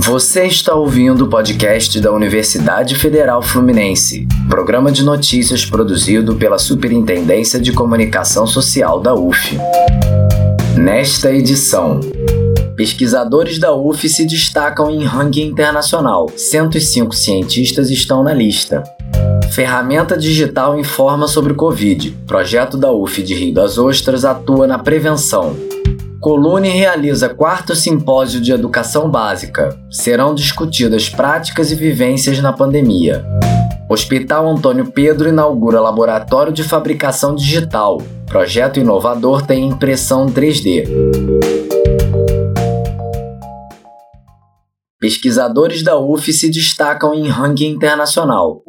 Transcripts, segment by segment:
Você está ouvindo o podcast da Universidade Federal Fluminense, programa de notícias produzido pela Superintendência de Comunicação Social da UF. Nesta edição, pesquisadores da UF se destacam em ranking internacional. 105 cientistas estão na lista. Ferramenta digital informa sobre o Covid. Projeto da UF de Rio das Ostras atua na prevenção. Colune realiza quarto simpósio de educação básica. Serão discutidas práticas e vivências na pandemia. Hospital Antônio Pedro inaugura laboratório de fabricação digital. Projeto inovador tem impressão 3D. Pesquisadores da UF se destacam em ranking internacional.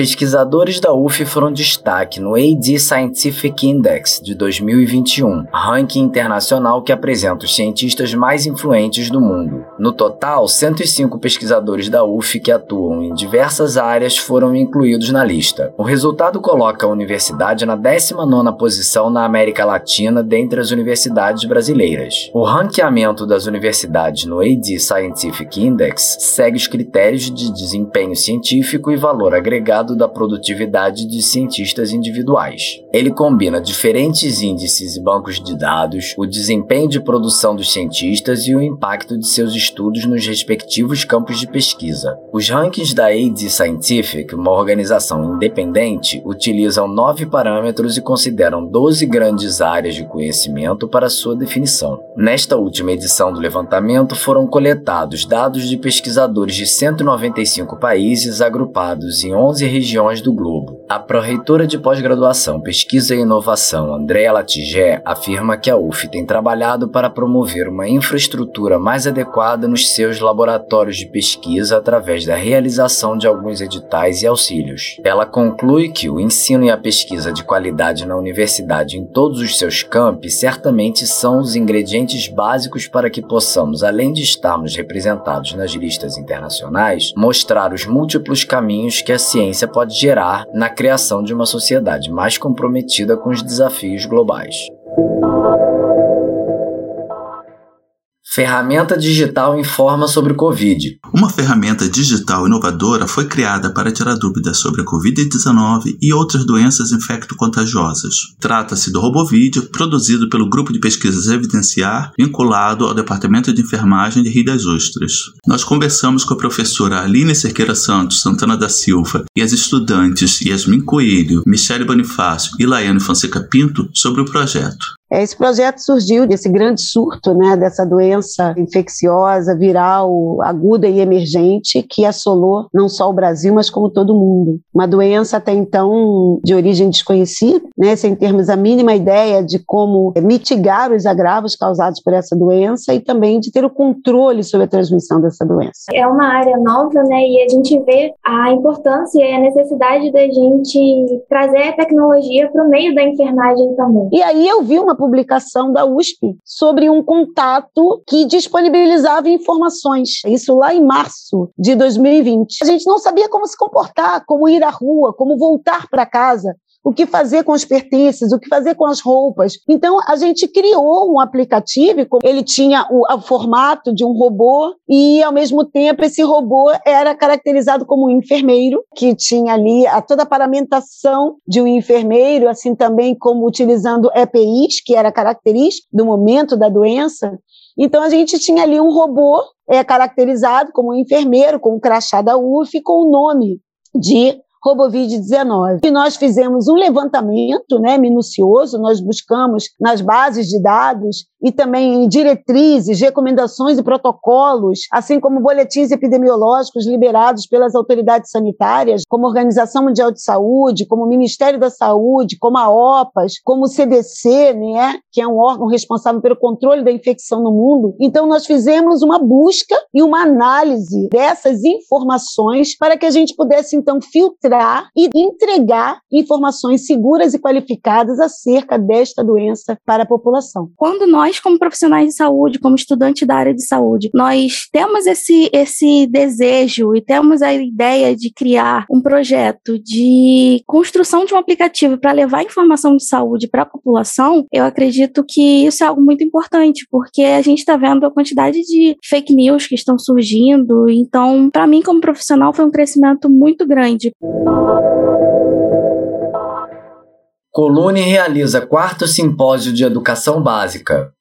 Pesquisadores da UF foram destaque no AD Scientific Index de 2021, ranking internacional que apresenta os cientistas mais influentes do mundo. No total, 105 pesquisadores da UF que atuam em diversas áreas foram incluídos na lista. O resultado coloca a universidade na 19ª posição na América Latina dentre as universidades brasileiras. O ranqueamento das universidades no AD Scientific Index segue os critérios de desempenho científico e valor agregado da produtividade de cientistas individuais. Ele combina diferentes índices e bancos de dados, o desempenho de produção dos cientistas e o impacto de seus estudos nos respectivos campos de pesquisa. Os rankings da AD Scientific, uma organização independente, utilizam nove parâmetros e consideram 12 grandes áreas de conhecimento para sua definição. Nesta última edição do levantamento foram coletados dados de pesquisadores de 195 países agrupados em 11 regiões do globo. A pró-reitora de pós-graduação, pesquisa e inovação, Andréa Latigé, afirma que a UF tem trabalhado para promover uma infraestrutura mais adequada nos seus laboratórios de pesquisa através da realização de alguns editais e auxílios. Ela conclui que o ensino e a pesquisa de qualidade na universidade em todos os seus campi certamente são os ingredientes básicos para que possamos, além de estarmos representados nas listas internacionais, mostrar os múltiplos caminhos que a ciência pode gerar na criação de uma sociedade mais comprometida com os desafios globais. Ferramenta digital informa sobre o Covid. Uma ferramenta digital inovadora foi criada para tirar dúvidas sobre a Covid-19 e outras doenças infecto-contagiosas. Trata-se do RoboVídeo, produzido pelo Grupo de Pesquisas Evidenciar, vinculado ao Departamento de Enfermagem de Rio das Ostras. Nós conversamos com a professora Aline Cerqueira Santos, Santana da Silva e as estudantes Yasmin Coelho, Michele Bonifácio e Laiane Fonseca Pinto sobre o projeto. Esse projeto surgiu desse grande surto, né, dessa doença infecciosa, viral, aguda e emergente que assolou não só o Brasil, mas como todo mundo. Uma doença até então de origem desconhecida, né, sem termos a mínima ideia de como mitigar os agravos causados por essa doença e também de ter o controle sobre a transmissão dessa doença. É uma área nova, né, e a gente vê a importância e a necessidade da gente trazer a tecnologia para o meio da enfermagem também. E aí eu vi uma publicação da USP sobre um contato que disponibilizava informações. Isso lá em março de 2020. A gente não sabia como se comportar, como ir à rua, como voltar para casa o que fazer com os pertences, o que fazer com as roupas. Então, a gente criou um aplicativo, ele tinha o, o, formato de um robô e, ao mesmo tempo, esse robô era caracterizado como um enfermeiro, que tinha ali a, toda a paramentação de um enfermeiro, assim também como utilizando EPIs, que era característico do momento da doença. Então, a gente tinha ali um robô é, caracterizado como um enfermeiro, com o crachá da UF, com o nome de Robovid-19. E nós fizemos um levantamento né, minucioso, nós buscamos nas bases de dados e também em diretrizes, recomendações e protocolos, assim como boletins epidemiológicos liberados pelas autoridades sanitárias, como Organização Mundial de Saúde, como Ministério da Saúde, como a OPAS, como o CDC, né, que é um órgão responsável pelo controle da infecção no mundo. Então, nós fizemos uma busca e uma análise dessas informações para que a gente pudesse, então, filtrar e entregar informações seguras e qualificadas acerca desta doença para a população. Quando nós, como profissionais de saúde, como estudantes da área de saúde, nós temos esse, esse desejo e temos a ideia de criar um projeto de construção de um aplicativo para levar informação de saúde para a população, eu acredito que isso é algo muito importante, porque a gente está vendo a quantidade de fake news que estão surgindo. Então, para mim, como profissional, foi um crescimento muito grande. Colune realiza quarto simpósio de educação básica.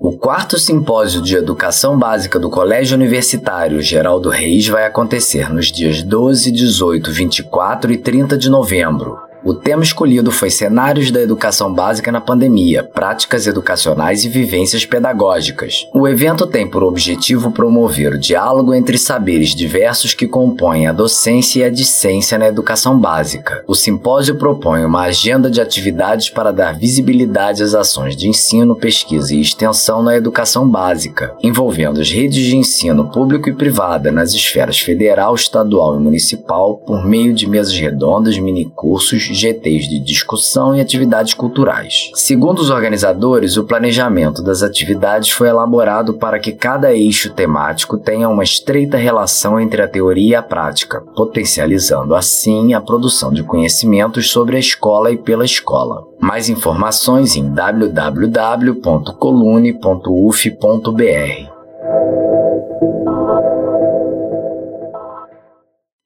O quarto simpósio de educação básica do Colégio Universitário Geraldo Reis vai acontecer nos dias 12, 18, 24 e 30 de novembro. O tema escolhido foi Cenários da Educação Básica na Pandemia, Práticas Educacionais e Vivências Pedagógicas. O evento tem por objetivo promover o diálogo entre saberes diversos que compõem a docência e a discência na educação básica. O simpósio propõe uma agenda de atividades para dar visibilidade às ações de ensino, pesquisa e extensão na educação básica, envolvendo as redes de ensino público e privada nas esferas federal, estadual e municipal por meio de mesas redondas, minicursos, GTs de discussão e atividades culturais. Segundo os organizadores, o planejamento das atividades foi elaborado para que cada eixo temático tenha uma estreita relação entre a teoria e a prática, potencializando assim a produção de conhecimentos sobre a escola e pela escola. Mais informações em www.colune.uf.br.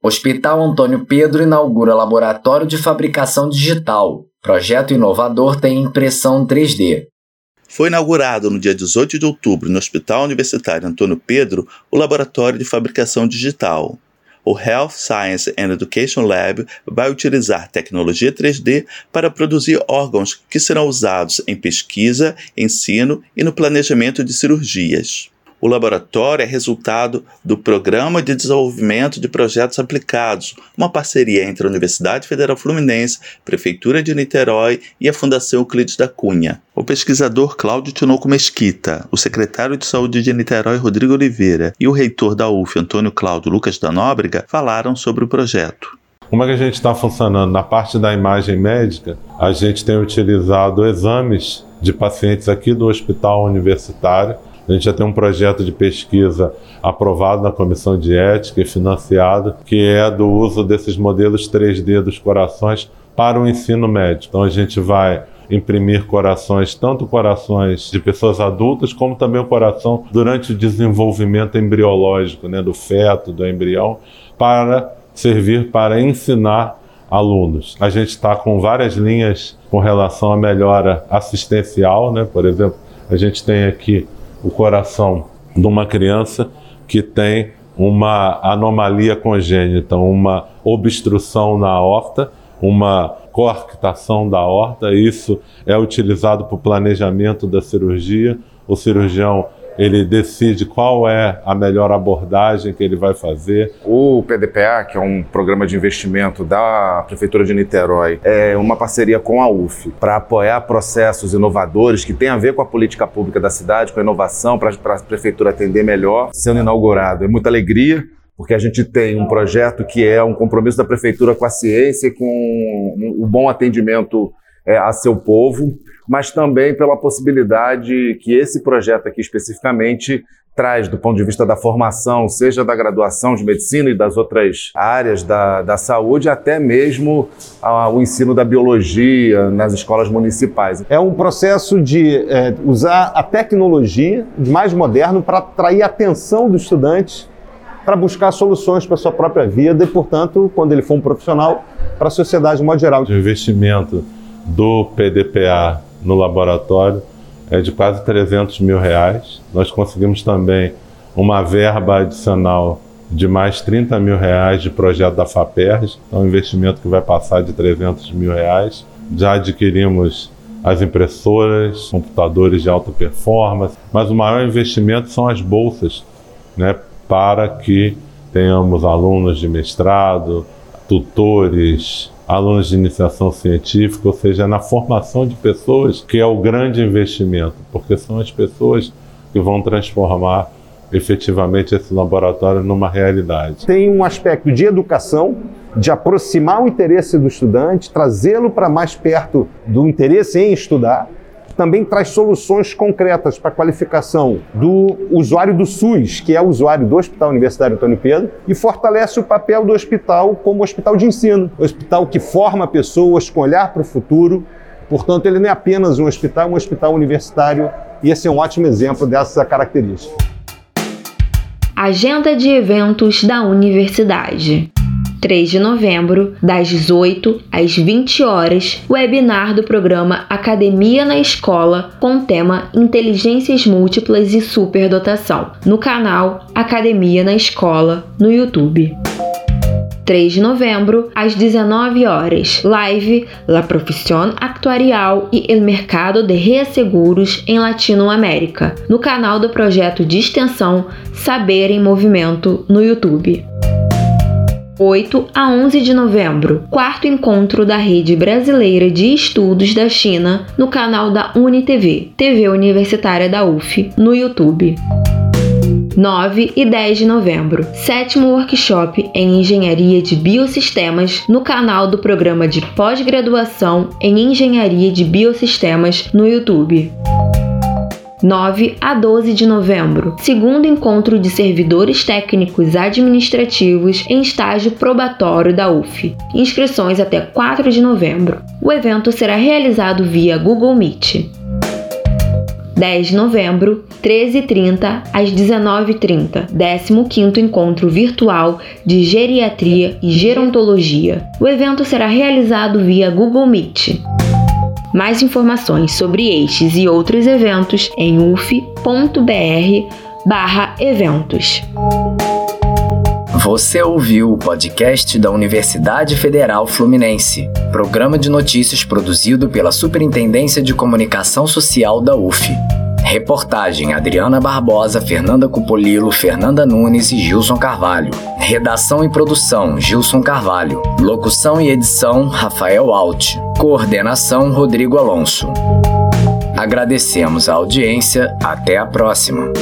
Hospital Antônio Pedro inaugura laboratório de fabricação digital. Projeto inovador tem impressão 3D. Foi inaugurado no dia 18 de outubro no Hospital Universitário Antônio Pedro o laboratório de fabricação digital. O Health Science and Education Lab vai utilizar tecnologia 3D para produzir órgãos que serão usados em pesquisa, ensino e no planejamento de cirurgias. O laboratório é resultado do Programa de Desenvolvimento de Projetos Aplicados, uma parceria entre a Universidade Federal Fluminense, Prefeitura de Niterói e a Fundação Euclides da Cunha. O pesquisador Cláudio Tinoco Mesquita, o secretário de Saúde de Niterói, Rodrigo Oliveira, e o reitor da UF, Antônio Cláudio Lucas da Nóbrega, falaram sobre o projeto. Como é que a gente está funcionando? Na parte da imagem médica, a gente tem utilizado exames de pacientes aqui do hospital universitário a gente já tem um projeto de pesquisa aprovado na Comissão de Ética e financiado, que é do uso desses modelos 3D dos corações para o ensino médio. Então a gente vai imprimir corações, tanto corações de pessoas adultas, como também o coração durante o desenvolvimento embriológico, né, do feto, do embrião, para servir para ensinar alunos. A gente está com várias linhas com relação à melhora assistencial, né? por exemplo, a gente tem aqui o coração de uma criança que tem uma anomalia congênita, uma obstrução na aorta, uma coarctação da aorta. Isso é utilizado para o planejamento da cirurgia. O cirurgião ele decide qual é a melhor abordagem que ele vai fazer. O PDPA, que é um programa de investimento da Prefeitura de Niterói, é uma parceria com a UF para apoiar processos inovadores que têm a ver com a política pública da cidade, com a inovação, para a Prefeitura atender melhor. Sendo inaugurado, é muita alegria porque a gente tem um projeto que é um compromisso da prefeitura com a ciência e com o bom atendimento é, a seu povo, mas também pela possibilidade que esse projeto aqui especificamente traz do ponto de vista da formação, seja da graduação de medicina e das outras áreas da, da saúde, até mesmo a, o ensino da biologia nas escolas municipais. É um processo de é, usar a tecnologia mais moderno para atrair a atenção do estudante para buscar soluções para a sua própria vida e, portanto, quando ele for um profissional, para a sociedade de modo geral. O investimento do PDPA no laboratório é de quase 300 mil reais. Nós conseguimos também uma verba adicional de mais 30 mil reais de projeto da FAPERJ, é um investimento que vai passar de 300 mil reais. Já adquirimos as impressoras, computadores de alta performance, mas o maior investimento são as bolsas, né, para que tenhamos alunos de mestrado, tutores, alunos de iniciação científica, ou seja, na formação de pessoas, que é o grande investimento, porque são as pessoas que vão transformar efetivamente esse laboratório numa realidade. Tem um aspecto de educação de aproximar o interesse do estudante, trazê-lo para mais perto do interesse em estudar. Também traz soluções concretas para a qualificação do usuário do SUS, que é o usuário do Hospital Universitário Antônio Pedro, e fortalece o papel do hospital como hospital de ensino, hospital que forma pessoas com olhar para o futuro. Portanto, ele não é apenas um hospital, é um hospital universitário, e esse é um ótimo exemplo dessa característica. Agenda de eventos da universidade. 3 de novembro, das 18 às 20 horas, webinar do programa Academia na Escola com o tema Inteligências Múltiplas e Superdotação, no canal Academia na Escola, no YouTube. 3 de novembro, às 19 horas, live La Profissão Actuarial e El Mercado de Reasseguros em Latinoamérica, no canal do projeto de extensão Saber em Movimento no YouTube. 8 a 11 de novembro, quarto encontro da Rede Brasileira de Estudos da China no canal da UniTV, TV Universitária da UF, no YouTube. 9 e 10 de novembro, sétimo workshop em Engenharia de Biosistemas no canal do programa de pós-graduação em Engenharia de Biosistemas no YouTube. 9 a 12 de novembro, segundo encontro de servidores técnicos administrativos em estágio probatório da UF. Inscrições até 4 de novembro. O evento será realizado via Google Meet. 10 de novembro, 13h30 às 19h30, 15º Encontro Virtual de Geriatria e Gerontologia. O evento será realizado via Google Meet. Mais informações sobre estes e outros eventos em uf.br/eventos. Você ouviu o podcast da Universidade Federal Fluminense, programa de notícias produzido pela Superintendência de Comunicação Social da UF. Reportagem Adriana Barbosa, Fernanda Cupolilo, Fernanda Nunes e Gilson Carvalho. Redação e produção Gilson Carvalho. Locução e edição Rafael Alt. Coordenação Rodrigo Alonso. Agradecemos a audiência. Até a próxima.